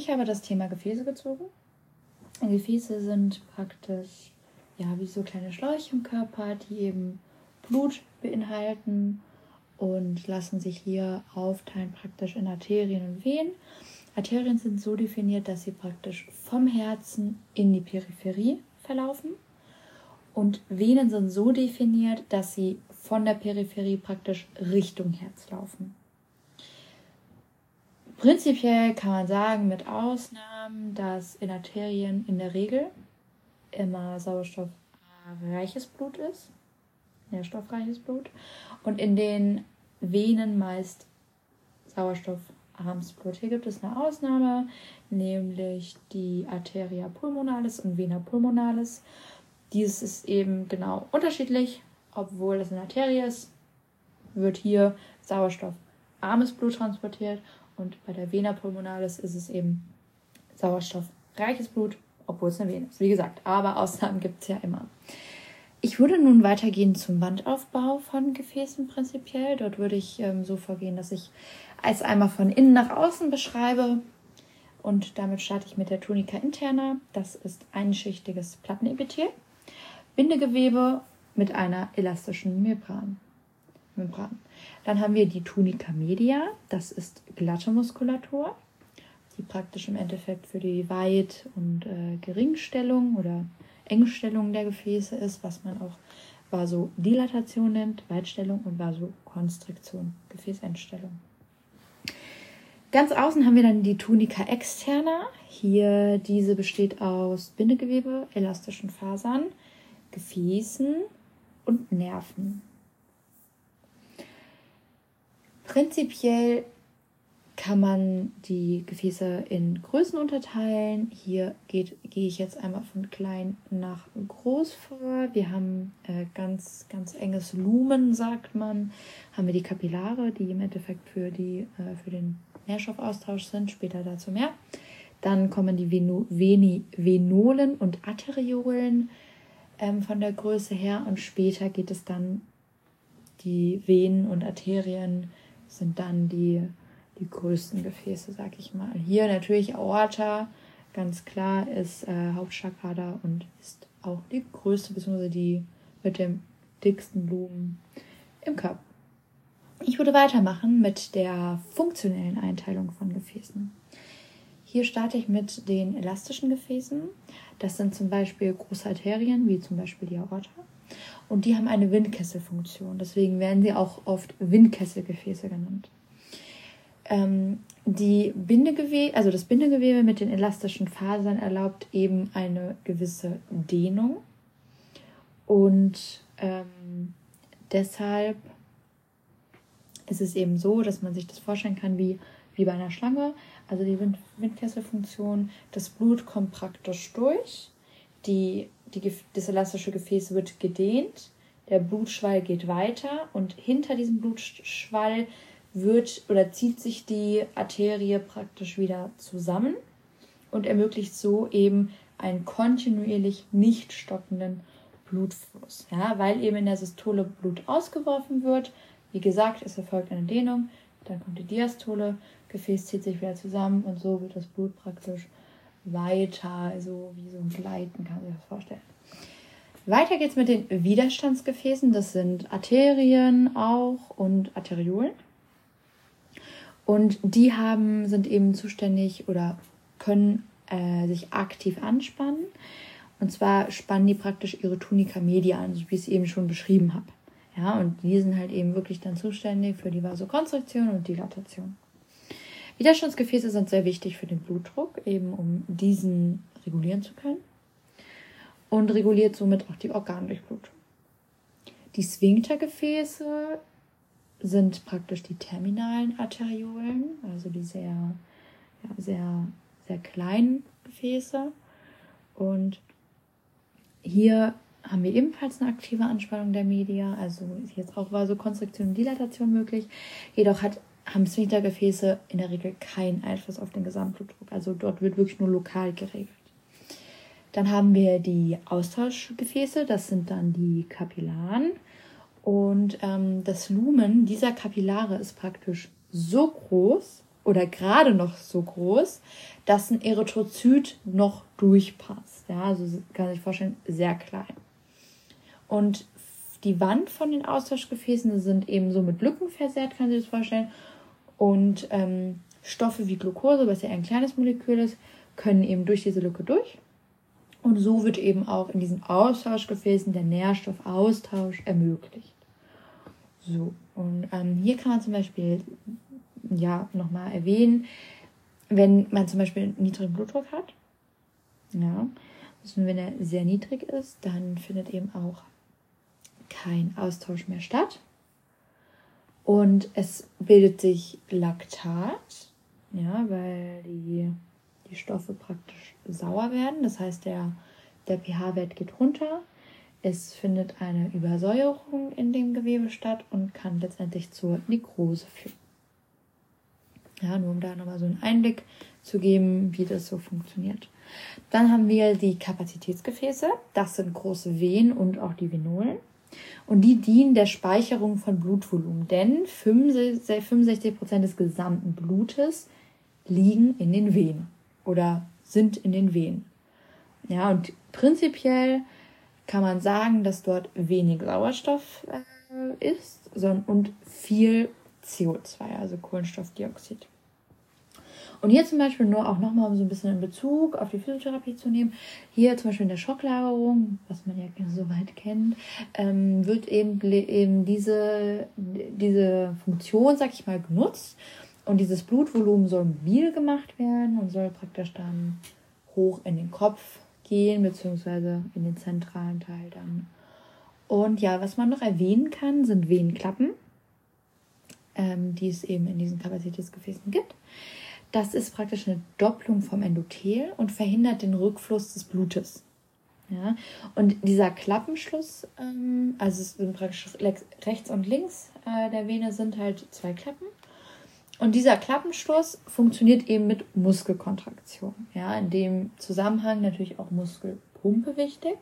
Ich habe das Thema Gefäße gezogen. Gefäße sind praktisch ja wie so kleine Schläuche im Körper, die eben Blut beinhalten und lassen sich hier aufteilen praktisch in Arterien und Venen. Arterien sind so definiert, dass sie praktisch vom Herzen in die Peripherie verlaufen. Und Venen sind so definiert, dass sie von der Peripherie praktisch Richtung Herz laufen. Prinzipiell kann man sagen, mit Ausnahmen, dass in Arterien in der Regel immer sauerstoffreiches Blut ist, nährstoffreiches Blut, und in den Venen meist sauerstoffarmes Blut. Hier gibt es eine Ausnahme, nämlich die Arteria pulmonalis und Vena pulmonalis. Dieses ist eben genau unterschiedlich, obwohl es eine Arterie ist, wird hier sauerstoffarmes Blut transportiert und bei der Vena pulmonalis ist es eben sauerstoffreiches Blut, obwohl es eine Vene ist. Wie gesagt, aber Ausnahmen gibt es ja immer. Ich würde nun weitergehen zum Wandaufbau von Gefäßen prinzipiell. Dort würde ich ähm, so vorgehen, dass ich es einmal von innen nach außen beschreibe. Und damit starte ich mit der Tunica interna. Das ist einschichtiges Plattenepithel. Bindegewebe mit einer elastischen Membran. Membran. Dann haben wir die Tunica media, das ist glatte Muskulatur, die praktisch im Endeffekt für die Weit- und äh, Geringstellung oder Engstellung der Gefäße ist, was man auch Vasodilatation nennt, Weitstellung und Vasokonstriktion, Gefäßentstellung. Ganz außen haben wir dann die Tunica externa. Hier diese besteht aus Bindegewebe, elastischen Fasern, Gefäßen und Nerven. Prinzipiell kann man die Gefäße in Größen unterteilen. Hier geht, gehe ich jetzt einmal von klein nach groß vor. Wir haben äh, ganz, ganz enges Lumen, sagt man. Haben wir die Kapillare, die im Endeffekt für, die, äh, für den Nährstoffaustausch sind. Später dazu mehr. Dann kommen die Veno Veni Venolen und Arteriolen ähm, von der Größe her. Und später geht es dann die Venen und Arterien sind dann die, die größten Gefäße, sag ich mal. Hier natürlich Aorta, ganz klar, ist äh, Hauptchakrada und ist auch die größte, beziehungsweise die mit dem dicksten Blumen im Körper. Ich würde weitermachen mit der funktionellen Einteilung von Gefäßen. Hier starte ich mit den elastischen Gefäßen. Das sind zum Beispiel große Arterien, wie zum Beispiel die Aorta. Und die haben eine Windkesselfunktion. Deswegen werden sie auch oft Windkesselgefäße genannt. Ähm, die Bindegewebe, also das Bindegewebe mit den elastischen Fasern erlaubt eben eine gewisse Dehnung. Und ähm, deshalb ist es eben so, dass man sich das vorstellen kann wie, wie bei einer Schlange. Also die Wind Windkesselfunktion, das Blut kommt praktisch durch, die die, das elastische Gefäß wird gedehnt, der Blutschwall geht weiter und hinter diesem Blutschwall wird oder zieht sich die Arterie praktisch wieder zusammen und ermöglicht so eben einen kontinuierlich nicht stockenden Blutfluss. Ja, weil eben in der Systole Blut ausgeworfen wird. Wie gesagt, es erfolgt eine Dehnung, dann kommt die Diastole, Gefäß zieht sich wieder zusammen und so wird das Blut praktisch weiter, also wie so ein Gleiten, kann sich das vorstellen. Weiter geht's mit den Widerstandsgefäßen. Das sind Arterien auch und Arteriolen. Und die haben, sind eben zuständig oder können äh, sich aktiv anspannen. Und zwar spannen die praktisch ihre Tunica media an, so wie ich es eben schon beschrieben habe. Ja, und die sind halt eben wirklich dann zuständig für die Vasokonstriktion und Dilatation. Widerstandsgefäße sind sehr wichtig für den Blutdruck, eben um diesen regulieren zu können. Und reguliert somit auch die Organdurchblutung. Die Sphinktergefäße sind praktisch die terminalen Arteriolen, also die sehr, ja, sehr, sehr kleinen Gefäße. Und hier haben wir ebenfalls eine aktive Anspannung der Media, also ist jetzt auch Vasokonstriktion und Dilatation möglich. Jedoch hat haben Sphinktergefäße in der Regel keinen Einfluss auf den Gesamtblutdruck. Also dort wird wirklich nur lokal geregelt. Dann haben wir die Austauschgefäße, das sind dann die Kapillaren. Und ähm, das Lumen dieser Kapillare ist praktisch so groß oder gerade noch so groß, dass ein Erythrozyt noch durchpasst. Ja, also kann sich vorstellen, sehr klein. Und die Wand von den Austauschgefäßen sind eben so mit Lücken versehrt, kann sich das vorstellen. Und ähm, Stoffe wie Glucose, was ja ein kleines Molekül ist, können eben durch diese Lücke durch. Und so wird eben auch in diesen Austauschgefäßen der Nährstoffaustausch ermöglicht. So, und ähm, hier kann man zum Beispiel ja nochmal erwähnen, wenn man zum Beispiel niedrigen Blutdruck hat, ja, also wenn er sehr niedrig ist, dann findet eben auch kein Austausch mehr statt. Und es bildet sich Laktat, ja, weil die, die Stoffe praktisch sauer werden. Das heißt, der, der pH-Wert geht runter. Es findet eine Übersäuerung in dem Gewebe statt und kann letztendlich zur Nekrose führen. Ja, nur um da nochmal so einen Einblick zu geben, wie das so funktioniert. Dann haben wir die Kapazitätsgefäße. Das sind große Venen und auch die Venolen. Und die dienen der Speicherung von Blutvolumen, denn 65 Prozent des gesamten Blutes liegen in den Venen oder sind in den Venen. Ja, und prinzipiell kann man sagen, dass dort wenig Sauerstoff äh, ist und viel CO2, also Kohlenstoffdioxid. Und hier zum Beispiel nur auch nochmal, um so ein bisschen in Bezug auf die Physiotherapie zu nehmen, hier zum Beispiel in der Schocklagerung, was man ja soweit kennt, ähm, wird eben, eben diese, diese Funktion, sag ich mal, genutzt. Und dieses Blutvolumen soll mobil gemacht werden und soll praktisch dann hoch in den Kopf gehen, beziehungsweise in den zentralen Teil dann. Und ja, was man noch erwähnen kann, sind Venenklappen, ähm, die es eben in diesen Kapazitätsgefäßen gibt. Das ist praktisch eine Doppelung vom Endothel und verhindert den Rückfluss des Blutes. Ja, und dieser Klappenschluss, ähm, also es sind praktisch rechts und links äh, der Vene sind halt zwei Klappen. Und dieser Klappenschluss funktioniert eben mit Muskelkontraktion. Ja, in dem Zusammenhang natürlich auch Muskelpumpe wichtig.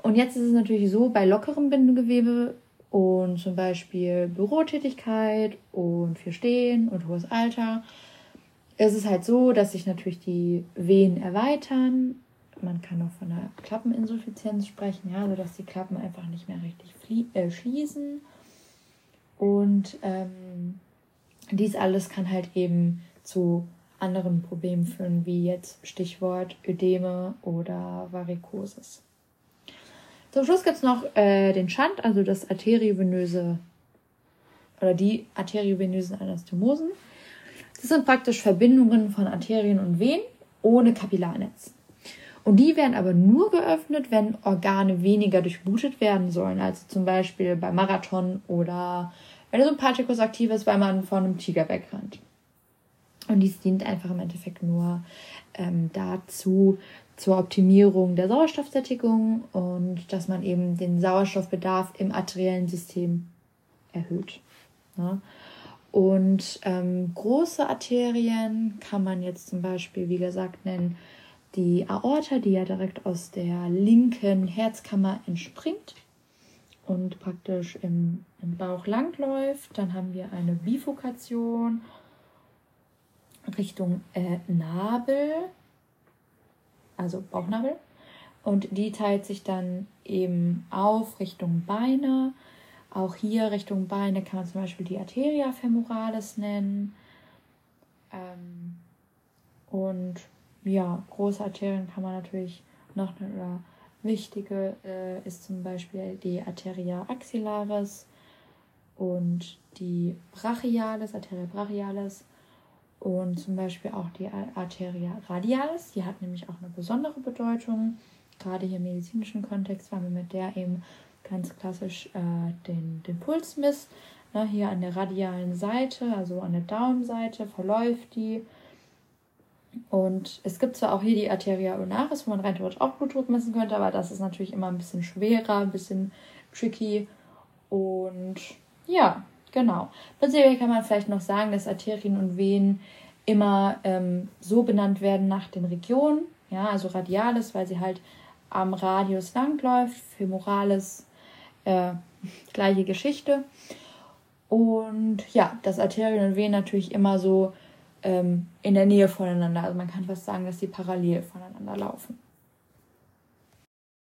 Und jetzt ist es natürlich so, bei lockerem Bindegewebe und zum Beispiel Bürotätigkeit und viel Stehen und hohes Alter es ist halt so, dass sich natürlich die Venen erweitern. Man kann auch von einer Klappeninsuffizienz sprechen, ja, also dass die Klappen einfach nicht mehr richtig äh, schließen. Und ähm, dies alles kann halt eben zu anderen Problemen führen, wie jetzt Stichwort Ödeme oder Varikosis. Zum Schluss gibt es noch äh, den Schand, also das arteriovenöse oder die arteriovenösen Anastomosen. Das sind praktisch Verbindungen von Arterien und Venen ohne Kapillarnetz. Und die werden aber nur geöffnet, wenn Organe weniger durchblutet werden sollen. Also zum Beispiel beim Marathon oder wenn der Sympathikus aktiv ist, weil man von einem Tiger wegrennt. Und dies dient einfach im Endeffekt nur ähm, dazu, zur Optimierung der Sauerstoffsättigung und dass man eben den Sauerstoffbedarf im arteriellen System erhöht. Ja. Und ähm, große Arterien kann man jetzt zum Beispiel, wie gesagt, nennen die Aorta, die ja direkt aus der linken Herzkammer entspringt und praktisch im, im Bauch langläuft. Dann haben wir eine Bifurkation Richtung äh, Nabel, also Bauchnabel. Und die teilt sich dann eben auf Richtung Beine auch hier Richtung Beine kann man zum Beispiel die Arteria femoralis nennen. Ähm, und ja, große Arterien kann man natürlich noch oder wichtige äh, ist zum Beispiel die Arteria axillaris und die brachialis, Arteria brachialis und zum Beispiel auch die Arteria radialis. Die hat nämlich auch eine besondere Bedeutung, gerade hier im medizinischen Kontext, weil wir mit der eben ganz klassisch äh, den, den Puls misst. Ne, hier an der radialen Seite, also an der Daumenseite, verläuft die. Und es gibt zwar auch hier die Arteria ulnaris, wo man rein theoretisch auch Blutdruck messen könnte, aber das ist natürlich immer ein bisschen schwerer, ein bisschen tricky. Und ja, genau. Prinzipiell kann man vielleicht noch sagen, dass Arterien und Venen immer ähm, so benannt werden nach den Regionen. Ja, also radialis, weil sie halt am Radius langläuft, femoralis äh, gleiche Geschichte. Und ja, dass Arterien und Venen natürlich immer so ähm, in der Nähe voneinander. Also man kann fast sagen, dass die parallel voneinander laufen.